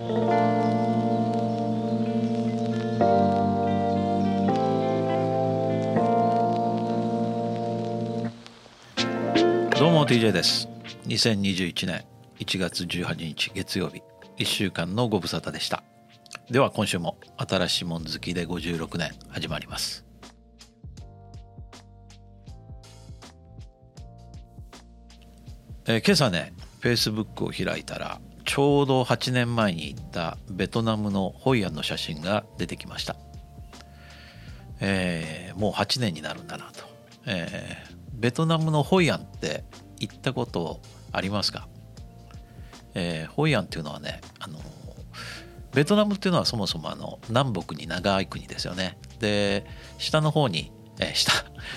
どうも TJ です。2021年1月18日月曜日。1週間のご無沙汰でした。では今週も新しいもん好きで56年始まります。えー、今朝ね Facebook を開いたらちょうど8年前に行ったベトナムのホイアンの写真が出てきました、えー、もう8年になるんだなと、えー、ベトナムのホイアンって行ったことありますか、えー、ホイアンっていうのはねあのベトナムっていうのはそもそもあの南北に長い国ですよね。で下の方に、えー、下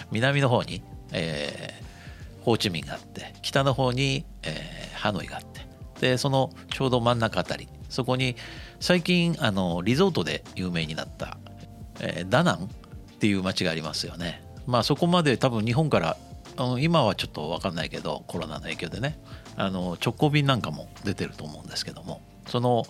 南の方に、えー、ホーチミンがあって北の方に、えー、ハノイがあって。でそのちょうど真ん中あたり。そこに最近あのリゾートで有名になった、えー、ダナンっていう街がありますよね。まあそこまで多分日本から今はちょっと分かんないけどコロナの影響でね。あの直行便なんかも出てると思うんですけども。その、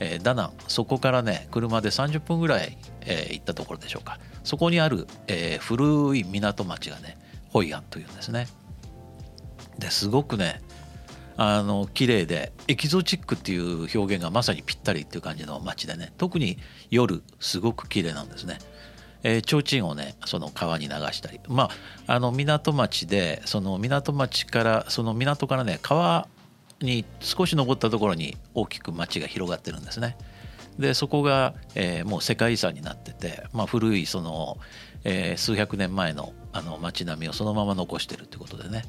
えー、ダナン。そこからね車で30分ぐらい、えー、行ったところでしょうか。そこにある、えー、古い港町がねホイアンというんですね。ですごくねあの綺麗でエキゾチックっていう表現がまさにぴったりっていう感じの街でね特に夜すごく綺麗なんですね。えー、提灯をねその川に流したりまああの港町でその港町からその港からね川に少し登ったところに大きく町が広がってるんですね。でそこが、えー、もう世界遺産になってて、まあ、古いその、えー、数百年前のあの町並みをそのまま残してるってことでね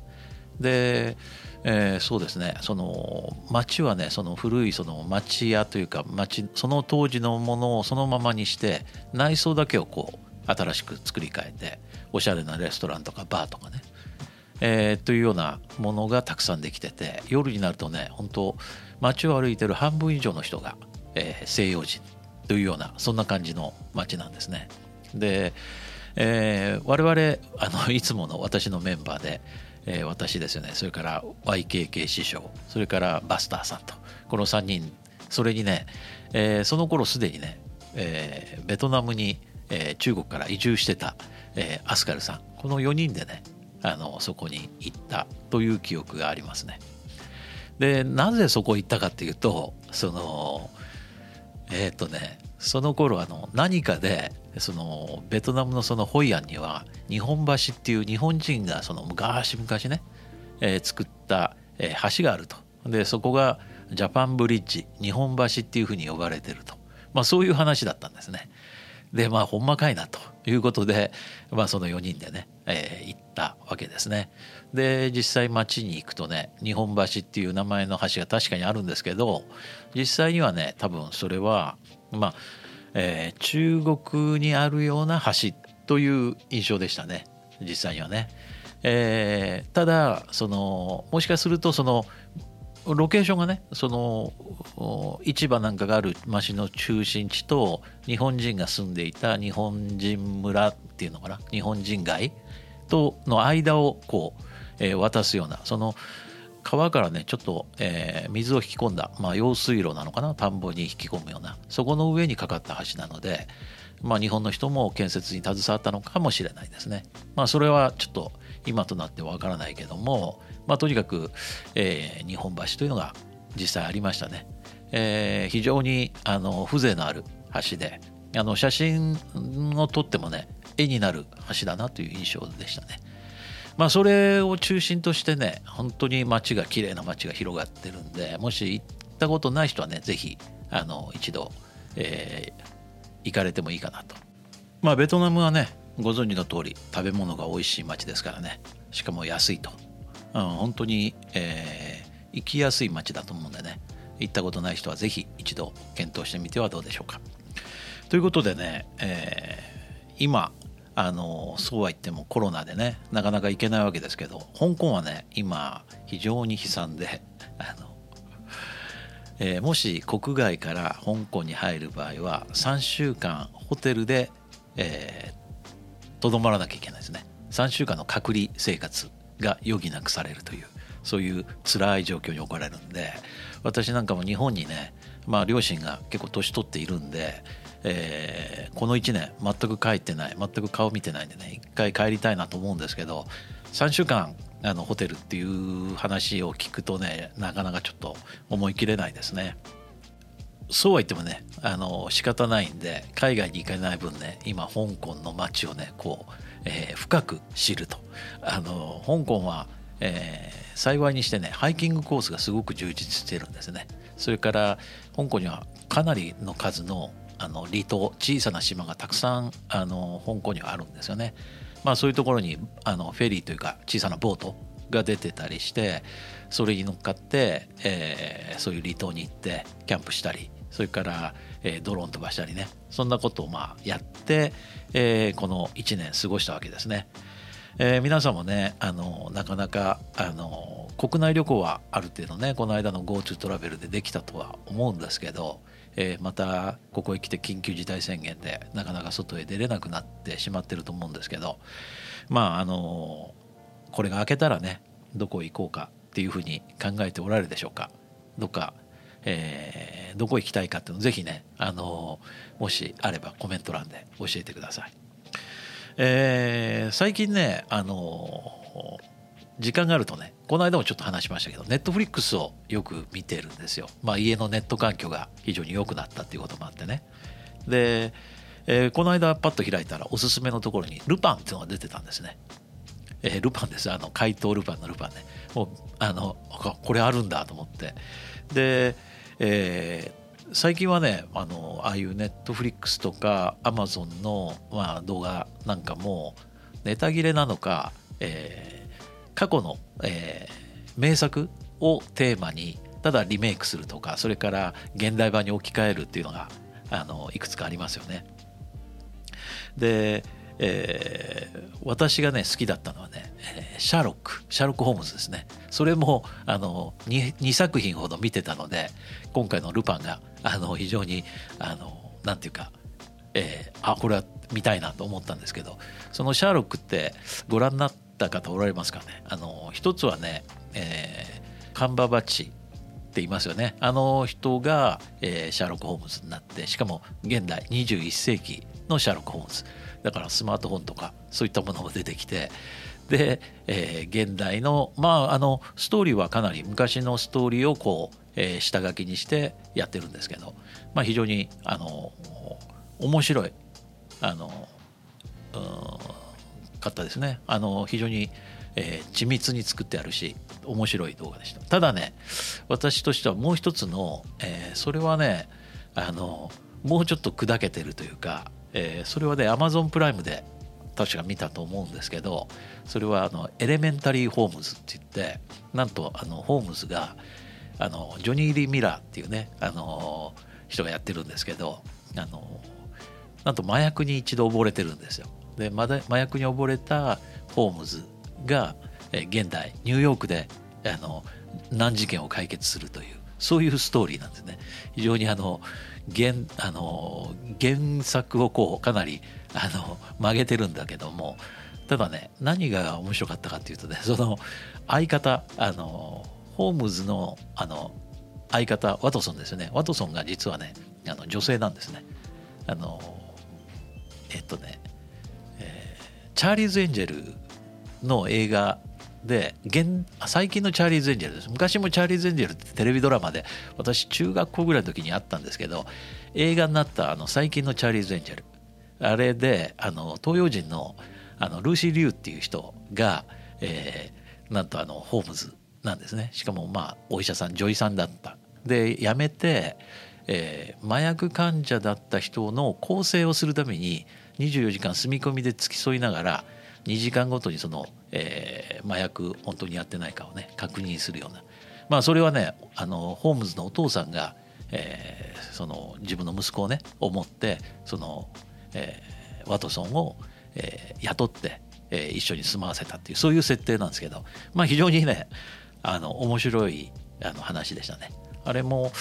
で、えー、そうですねその町はねその古いその町屋というか町その当時のものをそのままにして内装だけをこう新しく作り変えておしゃれなレストランとかバーとかね、えー、というようなものがたくさんできてて夜になるとね本当街を歩いてる半分以上の人が、えー、西洋人というようなそんな感じの街なんですね。で、えー、我々あのいつもの私のメンバーで、えー、私ですよねそれから YKK 師匠それからバスターさんとこの3人それにね、えー、その頃すでにね、えー、ベトナムにえー、中国から移住してた、えー、アスカルさんこの4人でねあのそこに行ったという記憶がありますね。でなぜそこ行ったかっていうとそのえっ、ー、とねその頃あの何かでそのベトナムのそのホイアンには日本橋っていう日本人がその昔々ね、えー、作った、橋があるとでそこがジャパンブリッジ日本橋っていうふうに呼ばれてると、まあ、そういう話だったんですね。でまあほんまかいなということで、まあ、その4人でね、えー、行ったわけですね。で実際町に行くとね日本橋っていう名前の橋が確かにあるんですけど実際にはね多分それはまあ、えー、中国にあるような橋という印象でしたね実際にはね。えー、ただそのもしかするとそのロケーションがねその市場なんかがある町の中心地と日本人が住んでいた日本人村っていうのかな？日本人街との間をこう、えー、渡すようなその川からねちょっと、えー、水を引き込んだ、まあ、用水路なのかな田んぼに引き込むようなそこの上にかかった橋なので、まあ、日本の人も建設に携わったのかもしれないですね。まあ、それはちょっと今となってわからないけども、まあ、とにかく、えー、日本橋というのが実際ありましたね。えー、非常にあの風情のある橋であの写真を撮ってもね絵になる橋だなという印象でしたね。まあそれを中心としてね本当に街が綺麗な街が広がってるんでもし行ったことない人はね是非あの一度、えー、行かれてもいいかなと。まあベトナムはねご存知の通り食べ物が美味しい街ですからねしかも安いと、うん、本当に、えー、行きやすい街だと思うんでね行ったことない人は是非一度検討してみてはどうでしょうか。ということでね、えー、今あのそうは言ってもコロナでねなかなか行けないわけですけど香港はね今非常に悲惨で あの、えー、もし国外から香港に入る場合は3週間ホテルでとどまらなきゃいけないですね。3週間の隔離生活が余儀なくされるというそういう辛い状況に置かれるんで私なんかも日本にねまあ、両親が結構年取っているんで、えー、この1年全く帰ってない全く顔見てないんでね一回帰りたいなと思うんですけど3週間あのホテルっていう話を聞くとねなかなかちょっと思い切れないですね。そうは言ってもねあの仕方ないんで海外に行かない分ね今香港の街をねこう、えー、深く知るとあの香港は、えー、幸いにしてねハイキングコースがすごく充実してるんですねそれから香港にはかなりの数のあの離島小さな島がたくさんあの香港にはあるんですよねまあそういうところにあのフェリーというか小さなボートが出てたりしてそれに乗っかって、えー、そういう離島に行ってキャンプしたりそれから、えー、ドローン飛ばしたりねそんなことをまあやって、えー、この1年過ごしたわけですね。えー、皆さんもねあのなかなかあの国内旅行はある程度ねこの間の GoTo トラベルでできたとは思うんですけど、えー、またここへ来て緊急事態宣言でなかなか外へ出れなくなってしまってると思うんですけどまああのこれが明けたらねどこへ行こうかっていうふうに考えておられるでしょうかどっかえー、どこ行きたいかっていうのをぜひね、あのもしあればコメント欄で教えてください。えー、最近ね、あの時間があるとねこの間もちょっと話しましたけどネットフリックスをよく見てるんですよ。まあ、家のネット環境が非常に良くなったっていうこともあってね。で、えー、この間パッと開いたらおすすめのところにルパンっていうのが出てたんですね。えー、ルパンですあの怪盗ルパンのルパンねもうあのこれあるんだと思ってでえー、最近はねあのああいうネットフリックスとかアマゾンの、まあ、動画なんかもネタ切れなのか、えー、過去の、えー、名作をテーマにただリメイクするとかそれから現代版に置き換えるっていうのがあのいくつかありますよね。でえー、私がね好きだったのはね、え、シャーロックシャーロック・ホームズですねそれもあの 2, 2作品ほど見てたので今回の「ルパンが」あの非常にあのなんていうか、えー、あこれは見たいなと思ったんですけどそのシャーロックってご覧になってた方おられますかね。あの一つはね、えー、カンババッチっていますよね。あの人が、えー、シャーロック・ホームズになってしかも現代21世紀のシャーロック・ホームズ。だからスマートフォンとかそういったものも出てきてで、えー、現代のまああのストーリーはかなり昔のストーリーをこう、えー、下書きにしてやってるんですけど、まあ、非常にあの面白いあの方ですねあの非常に、えー、緻密に作ってあるし面白い動画でしたただね私としてはもう一つの、えー、それはねあのもうちょっと砕けてるというかえー、それはねアマゾンプライムで確か見たと思うんですけどそれはあのエレメンタリー・ホームズって言ってなんとあのホームズがあのジョニー・リー・ミラーっていうねあの人がやってるんですけどあのなんと麻薬に一度溺れてるんですよ。で麻薬に溺れたホームズが現代ニューヨークであの難事件を解決するというそういうストーリーなんですね。非常にあの原あの原作をこうかなりあの曲げてるんだけどもただね何が面白かったかっていうとね その相方あのホームズのあの相方ワトソンですよねワトソンが実はねあの女性なんですねあのえっとね、チャーリーズ・エンジェルの映画で現最近のチャーリーズ・エンジェルです。昔もチャーリーズ・エンジェルってテレビドラマで私中学校ぐらいの時にあったんですけど映画になったあの最近のチャーリーズ・エンジェル。あれであの東洋人のあのルーシー・リュウっていう人が、えー、なんとあのホームズなんですね。しかもまあお医者さん女医さんだった。で辞めて、えー、麻薬患者だった人の更生をするために24時間住み込みで付き添いながら2時間ごとにその、えー、麻薬本当にやってないかをね確認するようなまあそれはねあのホームズのお父さんが、えー、その自分の息子をね思ってその、えー、ワトソンを、えー、雇って、えー、一緒に住まわせたっていうそういう設定なんですけどまあ非常にねあの面白いあの話でしたね。あれも、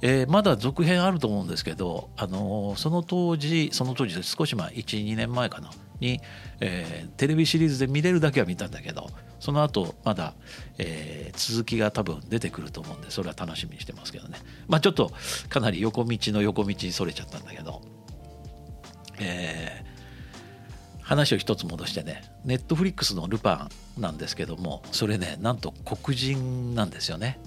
えー、まだ続編あると思うんですけど、あのー、その当時その当時で少し前12年前かなに、えー、テレビシリーズで見れるだけは見たんだけどその後まだ、えー、続きが多分出てくると思うんでそれは楽しみにしてますけどね。まあちょっとかなり横道の横道にそれちゃったんだけど、えー、話を一つ戻してねネットフリックスの「ルパン」なんですけどもそれねなんと黒人なんですよね。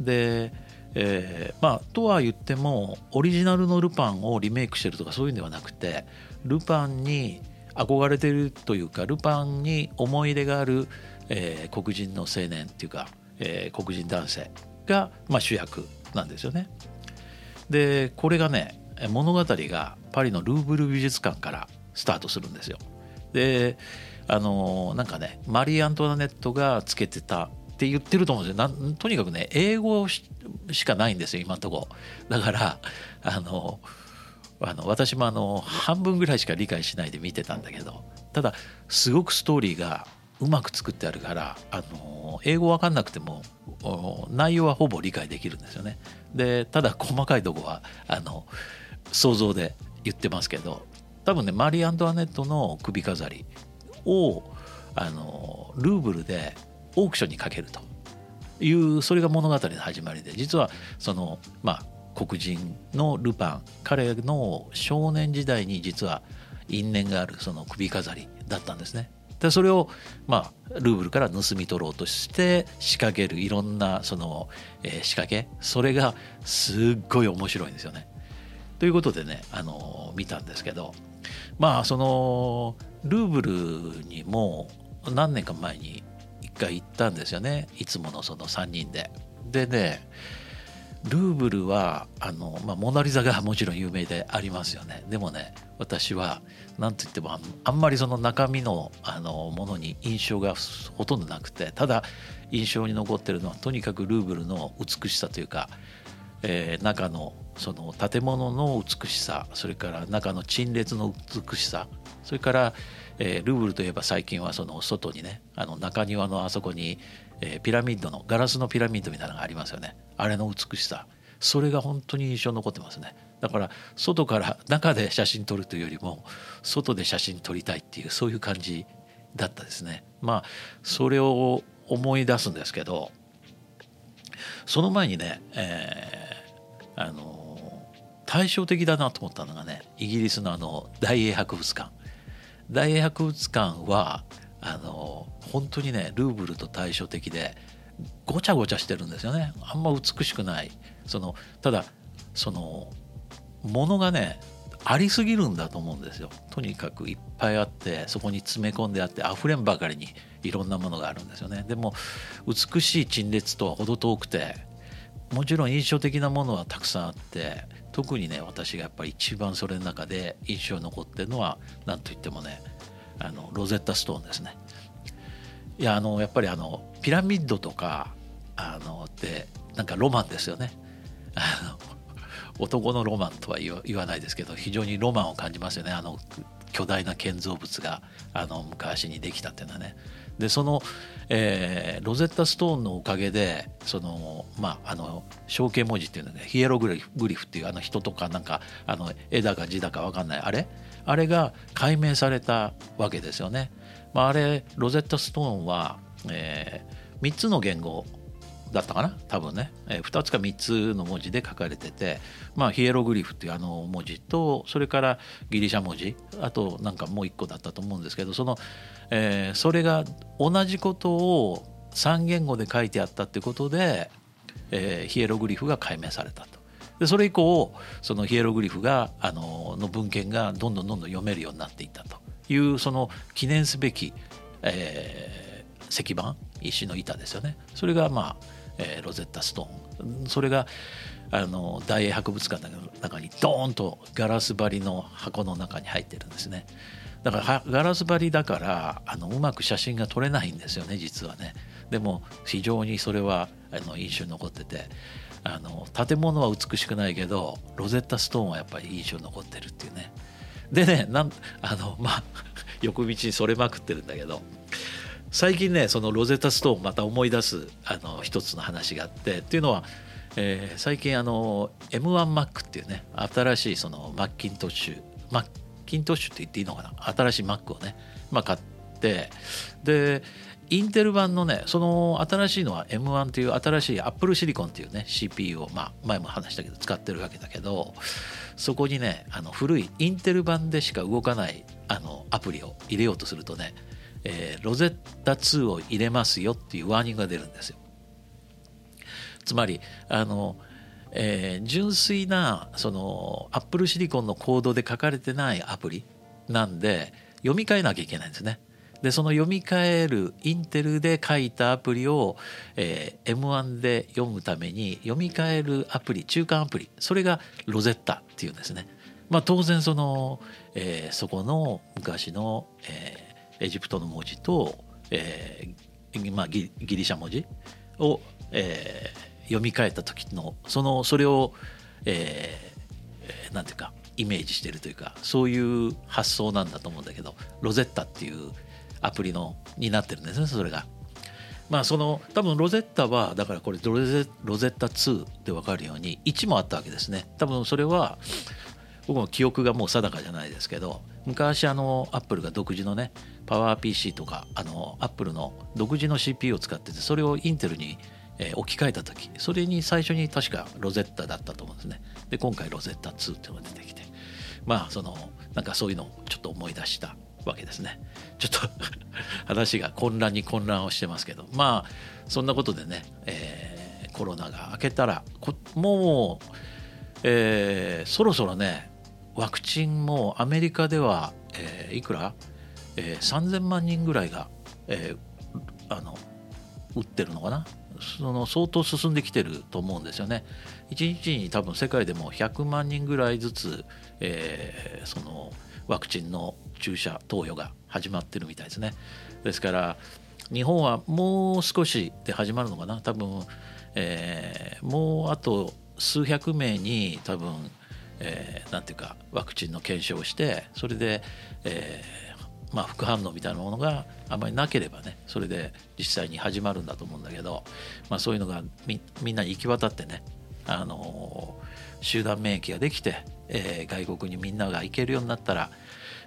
でえー、まあとは言ってもオリジナルのルパンをリメイクしてるとかそういうんではなくてルパンに憧れてるというかルパンに思い入れがある、えー、黒人の青年っていうか、えー、黒人男性が、まあ、主役なんですよね。でこれがね物語がパリのルーブル美術館からスタートするんですよ。であのなんかねマリー・アントワネットがつけてたって言ってると思うんですよ。なんとにかくね英語しかないんですよ今んとこ。だからあのあの私もあの半分ぐらいしか理解しないで見てたんだけど。ただすごくストーリーがうまく作ってあるからあの英語わかんなくても内容はほぼ理解できるんですよね。でただ細かいとこはあの想像で言ってますけど。多分ねマリー・アントワネットの首飾りをあのルーブルでオークションにかけるというそれが物語の始まりで実はそのまあ黒人のルパン彼の少年時代に実は因縁があるその首飾りだったんですね。でそれをまあルーブルから盗み取ろうとして仕掛けるいろんなその、えー、仕掛けそれがすっごい面白いんですよね。ということでねあの見たんですけどまあそのルーブルにも何年か前に回行ったんですよね。いつものその3人で。でねルーブルはあの、まあ、モナ・リザが もちろん有名でありますよね。でもね私は何と言ってもあんまりその中身のあのものに印象がほとんどなくて。ただ印象に残ってるのはとにかくルーブルの美しさというか、えー、中のその建物の美しさそれから中の陳列の美しさそれから、えー、ルーブルといえば最近はその外にねあの中庭のあそこにえー、ピラミッドのガラスのピラミッドみたいなのがありますよね。あれの美しさ。それが本当に印象に残ってますね。だから外から中で写真撮るというよりも外で写真撮りたいっていうそういう感じだったですね。まあそれを思い出すんですけどその前にね、えー、あの対照的だなと思ったのがねイギリスのあの大英博物館。大英博物館はあの本当にねルーブルと対照的でごちゃごちゃしてるんですよね。あんま美しくない。そのただそのものがねありすぎるんだと思うんですよ。とにかくいっぱいあってそこに詰め込んであって溢れんばかりにいろんなものがあるんですよね。でも美しい陳列とは程遠くてもちろん印象的なものはたくさんあって特にね私がやっぱり一番それの中で印象に残ってるのは何といってもねあのロゼッタストーンですね。いやあのやっぱりあのピラミッドとかあのってなんかロマンですよね。あの男のロマンとは言わないですけど非常にロマンを感じますよね。あの巨大な建造物があの昔にできたっていうのはね。でその、えー、ロゼッタストーンのおかげでそのまああの象形文字っていうのねヒエログリフっていうあの人とかなんかあの絵だか字だか分かんないあれ？あれが解明されたわけですよね。まあ、あれロゼッタストーンは、えー、3つの言語だったかな？多分ね、えー、2つか3つの文字で書かれてて、まあ、ヒエログリフっていうあの文字とそれからギリシャ文字あとなんかもう1個だったと思うんですけどその、えー、それが同じことを3言語で書いてあったってことで、えー、ヒエログリフが解明されたと。でそれ以降そのヒエログリフがあのの文献がどんどんどんどん読めるようになっていったと。いうその記念すべき、えー、石板石の板ですよね。それがまあ、えー、ロゼッタストーン。それがあの大英博物館の中にドーンとガラス張りの箱の中に入ってるんですね。だからガラス張りだからあのうまく写真が撮れないんですよね実はね。でも非常にそれはあの印象に残っててあの建物は美しくないけどロゼッタストーンはやっぱり印象に残ってるっていうね。でねなんあのまあ 横道にそれまくってるんだけど最近ねそのロゼッタストーンまた思い出すあの一つの話があってっていうのは、えー、最近あの M1Mac っていうね新しいそのマッキントッシュマッキントッシュって言っていいのかな？新しい Mac をね、まあ、買ってでインテル版のねその新しいのは M1 という新しい Apple シリコンっていうね CPU を、まあ、前も話したけど使ってるわけだけどそこにねあの古いインテル版でしか動かないあのアプリを入れようとするとね、えー、ロゼッタ2を入れますよっていうワーニングが出るんですよ。つまりあの、えー、純粋なそのアップルシリコンのコードで書かれてないアプリなんで読み替えなきゃいけないんですね。でその読み替えるインテルで書いたアプリを、えー、M1 で読むために読み替えるアプリ中間アプリそれがロゼッタっていうんですね。まあ、当然その、えー、そこの昔の、えー、エジプトの文字と、えーまあ、ギリシャ文字を、えー、読み替えた時のそのそれを、えー、なんていうかイメージしてるというかそういう発想なんだと思うんだけどロゼッタっていうアプリのになってるんですねそれが。まあその多分ロゼッタはだからこれロゼロゼッタ2で分かるように1もあったわけですね多分それは僕も記憶がもう定かじゃないですけど昔あのアップルが独自のねパワー PC とかあのアップルの独自の CPU を使っててそれをインテルにえ置き換えた時それに最初に確かロゼッタだったと思うんですね。で今回ロゼッタ2っていうのが出てきてまあそのなんかそういうのをちょっと思い出したわけですね。ちょっと 話が混乱に混乱をしてますけどまあそんなことでね、えー、コロナが明けたらもう、えー、そろそろねワクチンもアメリカでは、えー、いくら、えー、3000万人ぐらいが、えー、あの打ってるのかな？その相当進んできてると思うんですよね。1日に多分世界でも100万人ぐらいずつ、えー、そのワクチンの注射投与が始まってるみたいですね。ですから日本はもう少しで始まるのかな多分、えー、もうあと数百名に多分、えー、なんていうかワクチンの検証をしてそれで、えーまあ、副反応みたいなものがあまりなければねそれで実際に始まるんだと思うんだけど、まあ、そういうのがみみんなに行き渡ってね、あのー、集団免疫ができて、えー、外国にみんなが行けるようになったら、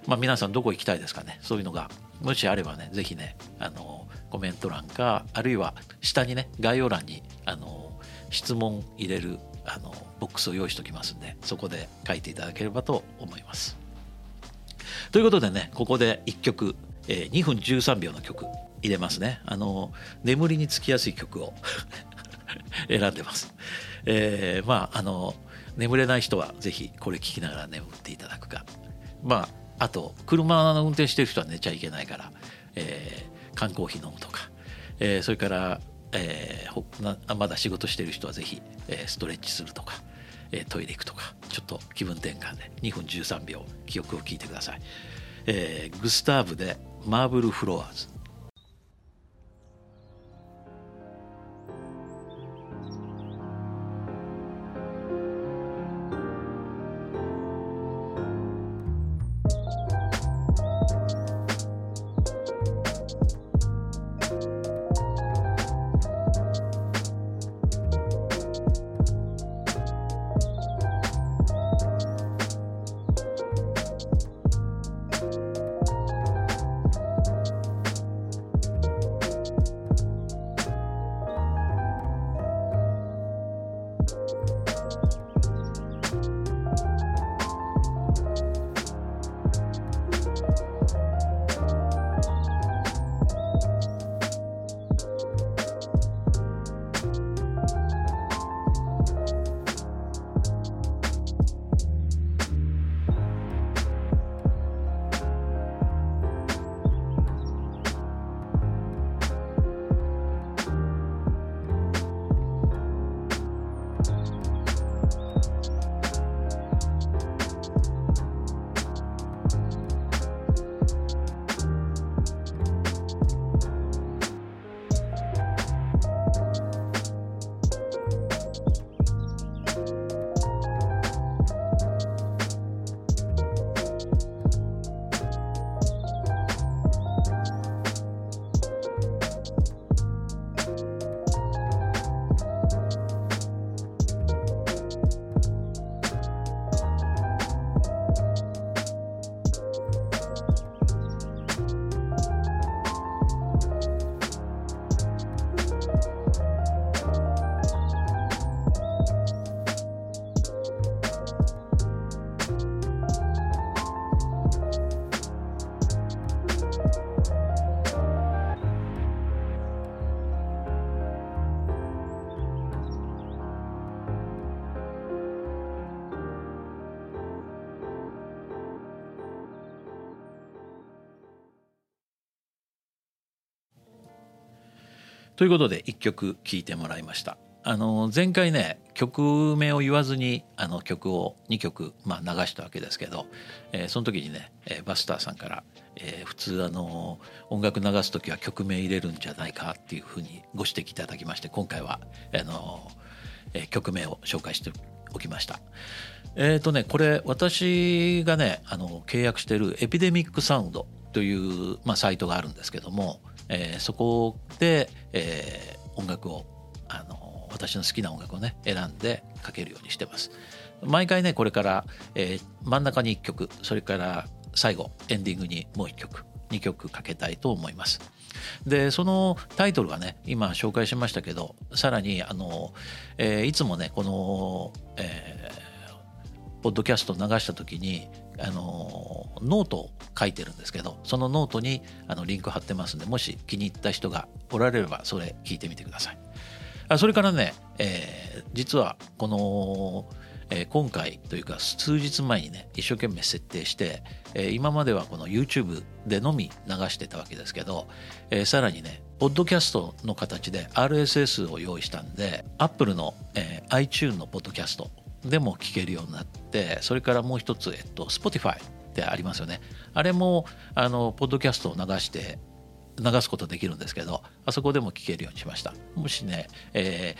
まあ、皆さんどこ行きたいですかねそういうのがもしあればね是非ね、あのー、コメント欄かあるいは下にね概要欄に、あの質問入れるあのボックスを用意しておきますんでそこで書いていただければと思います。ということでねここで1曲、えー、2分13秒の曲入れますね。あの眠りにつきやすい曲を 選んでます、えー、まああの眠れない人はぜひこれ聴きながら眠っていただくか。まああと車の運転してる人は寝ちゃいけないから、えー、缶コーヒー飲むとか、えー、それからえー、まだ仕事してる人はぜひ、えー、ストレッチするとか、えー、トイレ行くとかちょっと気分転換で2分13秒記憶を聞いてください、えー、グスターブでマーブルフロアーズ。ということで1曲聴いてもらいましたあの前回ね曲名を言わずにあの曲を2曲、まあ、流したわけですけど、え、その時にね、え、バスターさんから、え、普通あの音楽流す時は曲名入れるんじゃないかっていうふうにご指摘いただきまして今回はあの、え、曲名を紹介しておきました。えっ、とねこれ私がねあの契約してるエピデミックサウンドという、まあ、サイトがあるんですけども、えー、そこで、えー、音楽をあの私の好きな音楽をね選んでかけるようにしてます。毎回ねこれから、えー、真ん中に1曲それから最後エンディングにもう1曲2曲かけたいと思います。でそのタイトルはね今紹介しましたけどさらにあの、えー、いつもねこの、えー、ポッドキャストを流した時にあのノートを書いてるんですけどそのノートにあのリンク貼ってますんでもし気に入った人がおられればそれ聞いてみてください。あそれからね、えー、実はこの、えー、今回というか数日前にね一生懸命設定して、えー、今まではこの YouTube でのみ流してたわけですけど、え、さらにねポッドキャストの形で RSS を用意したんで Apple の、え、iTune のポッドキャストでも聞けるようになってそれからもう一つ、えっと、Spotify ってありますよね。あれもあのポッドキャストを流して流すことできるんですけどあそこでも聞けるようにしました。もしね、え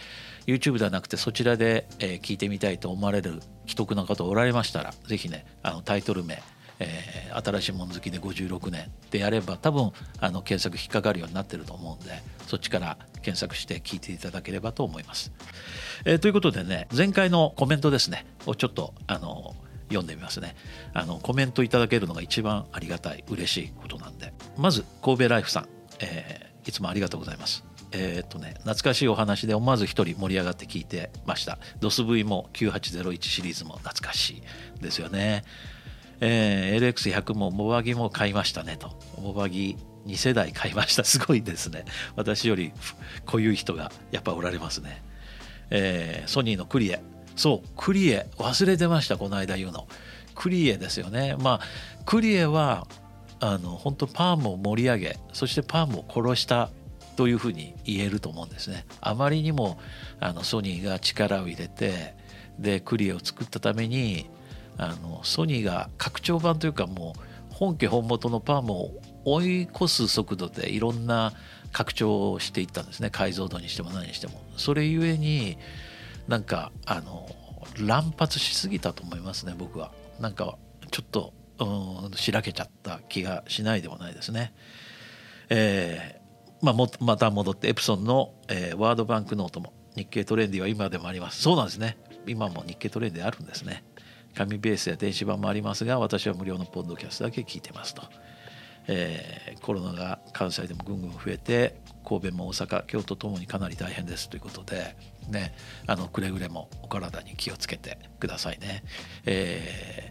ー、YouTube ではなくてそちらで、えー、聞いてみたいと思われる既得な方おられましたら是非ねあのタイトル名えー、新しいもの好きで56年でやれば多分あの検索引っかかるようになってると思うんでそっちから検索して聞いていただければと思います。えー、ということでね前回のコメントですねをちょっとあの読んでみますね。あのコメントいただけるのが一番ありがたい嬉しいことなんで。まず神戸ライフさん、えー、いつもありがとうございます。えー、っとね懐かしいお話で思わず一人盛り上がって聞いてました。ドス V も9801シリーズも懐かしいですよね。えー、LX100 もモバギも買いましたねと。モバギ2世代買いました。すごいですね。私よりこういう人がやっぱおられますね、えー、ソニーのクリエ。そうクリエ。忘れてましたこの間言うの。クリエですよね。まあクリエはあの本当パームを盛り上げそしてパームを殺したというふうに言えると思うんですね。あまりにもあのソニーが力を入れてでクリエを作ったためにあのソニーが拡張版というかもう本家本元のパームを追い越す速度でいろんな拡張をしていったんですね。解像度にしても何にしても。それゆえになんかあの乱発しすぎたと思いますね僕は。なんかちょっとうんしらけちゃった気がしないでもないですね。えー、まあ、もまた戻ってエプソンの、えー、ワードバンクノートも日経トレンディは今でもあります。そうなんですね。今も日経トレンディあるんですね。紙ベースや電子版もありますが私は無料のポッドキャストだけ聞いてますと、えー、コロナが関西でもぐんぐん増えて神戸も大阪京都ともにかなり大変ですということでねあのくれぐれもお体に気をつけてくださいね、え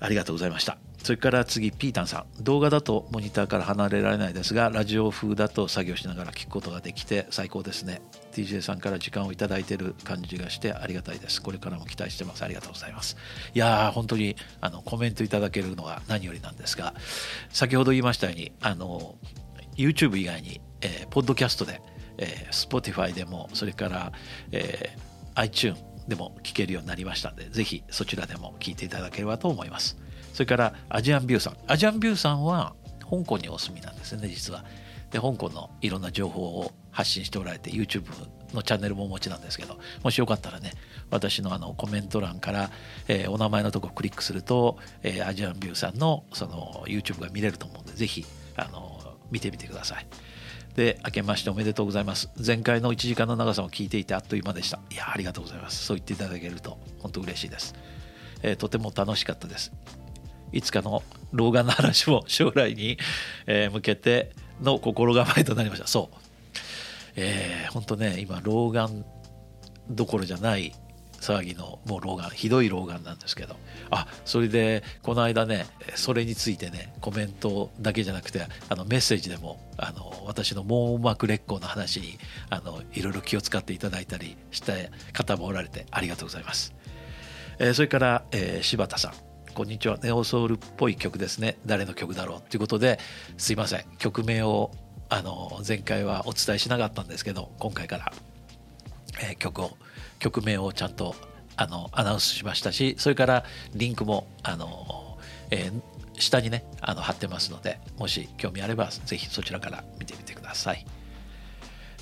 ー、ありがとうございました。それから次ピータンさん。動画だとモニターから離れられないですがラジオ風だと作業しながら聞くことができて最高ですね。TJ さんから時間を頂いてる感じがしてありがたいです。これからも期待してます。ありがとうございます。いやー本当にあのコメントいただけるのが何よりなんですが先ほど言いましたようにあの YouTube 以外に、えー、ポッドキャストで、えー、Spotify でもそれから、えー、iTune でも聞けるようになりましたのでぜひそちらでも聞いていただければと思います。それからアジアンビューさん。アジアンビューさんは香港にお住みなんですね実は。で香港のいろんな情報を発信しておられて YouTube のチャンネルもお持ちなんですけどもしよかったらね私のあのコメント欄から、えー、お名前のとこクリックすると、えー、アジアンビューさんのその YouTube が見れると思うんでぜひあの見てみてください。で明けましておめでとうございます。前回の1時間の長さを聞いていてあっという間でした。いやありがとうございます。そう言っていただけると本当嬉しいです、えー、とても楽しかったです。いつかの老眼の話も将来に、向けての心構えとなりました。そう、えー、本当ね今老眼どころじゃない騒ぎのもう老眼ひどい老眼なんですけど。あそれでこの間ねそれについてねコメントだけじゃなくてあのメッセージでもあの私の網膜劣行の話にあのいろいろ気を使っていただいたりした方もおられてありがとうございます、えー、それから、えー、柴田さん。こんにちは。ネオソウルっぽい曲ですね。誰の曲だろう。ということですいません。曲名をあの前回はお伝えしなかったんですけど今回から、えー、曲を曲名をちゃんとあのアナウンスしましたしそれからリンクもあの、えー、下にねあの貼ってますのでもし興味あればぜひそちらから見てみてください、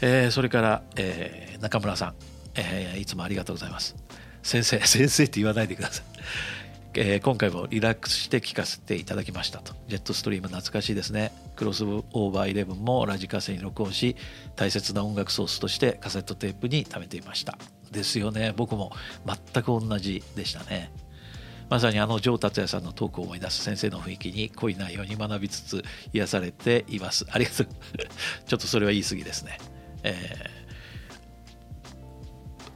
えー、それから、えー、中村さん、えー、いつもありがとうございます。先生先生って言わないでください。えー、今回もリラックスして聴かせていただきましたと。ジェットストリーム懐かしいですね。クロスオーバーイレブンもラジカセに録音し、大切な音楽ソースとしてカセットテープに貯めていました。ですよね。僕も全く同じでしたね。まさにあの上達也さんのトークを思い出す先生の雰囲気に濃い内容に学びつつ癒されています。ありがとう。ちょっとそれは言い過ぎですね。えー、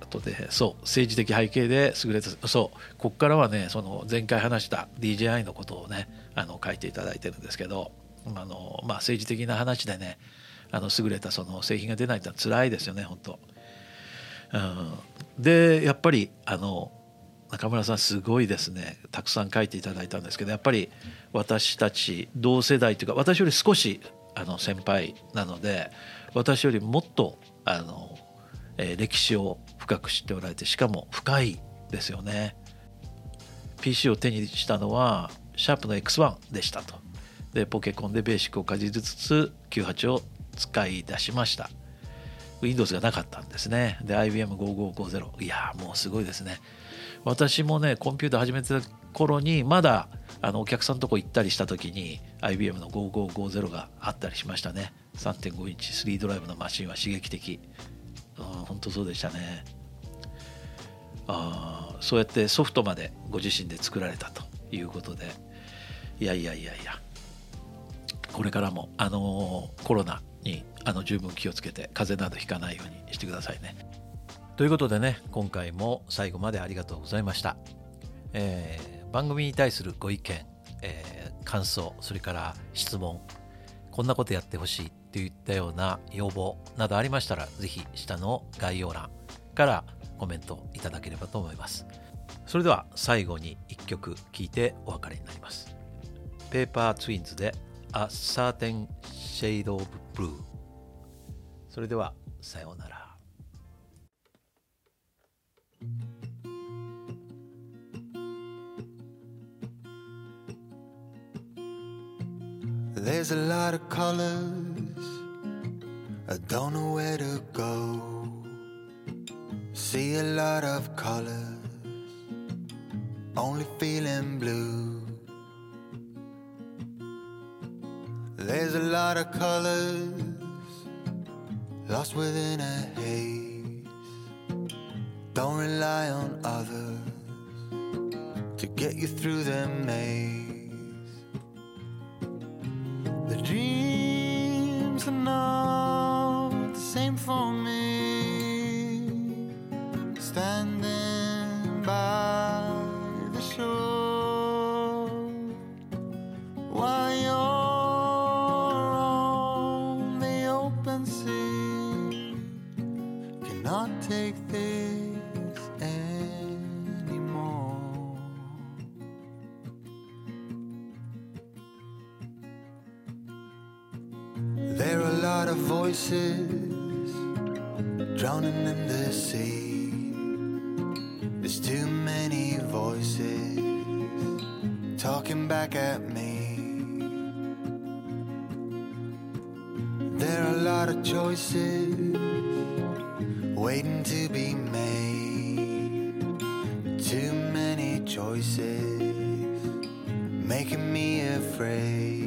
あとでそう政治的背景で優れたそうここからはねその前回話した DJI のことをねあの書いていただいてるんですけどあの、まあ、政治的な話でねあの優れたその製品が出ないってのは辛いですよね本当。うん、でやっぱりあの中村さんすごいですねたくさん書いていただいたんですけどやっぱり私たち同世代というか私より少しあの先輩なので私よりもっとあの、えー、歴史を深く知っておられてしかも深いですよね。PC を手にしたのはシャープの X1 でしたと。でポケコンでベーシックをかじりつつ98を使い出しました。Windows がなかったんですね。で IBM5550 いやもうすごいですね。私もねコンピューター始めてた頃にまだあのお客さんのとこ行ったりした時に IBM の5550があったりしましたね3.5インチ3ドライブのマシンは刺激的うん本当そうでしたねあそうやってソフトまでご自身で作られたということで。いやいやいやいや。これからもあのコロナにあの十分気をつけて風邪などひかないようにしてくださいね。ということでね今回も最後までありがとうございました、えー、番組に対するご意見、えー、感想それから質問こんなことやってほしいといったような要望などありましたら是非下の概要欄からコメントいただければと思いますそれでは最後に1曲聴いてお別れになりますペーパーツインズで A Certain Shade of Blue それではさようなら There's a lot of colors, I don't know where to go. See a lot of colors, only feeling blue. There's a lot of colors, lost within a haze. Don't rely on others to get you through the maze. The dreams are not voices drowning in the sea. There's too many voices talking back at me. There are a lot of choices waiting to be made. Too many choices making me afraid.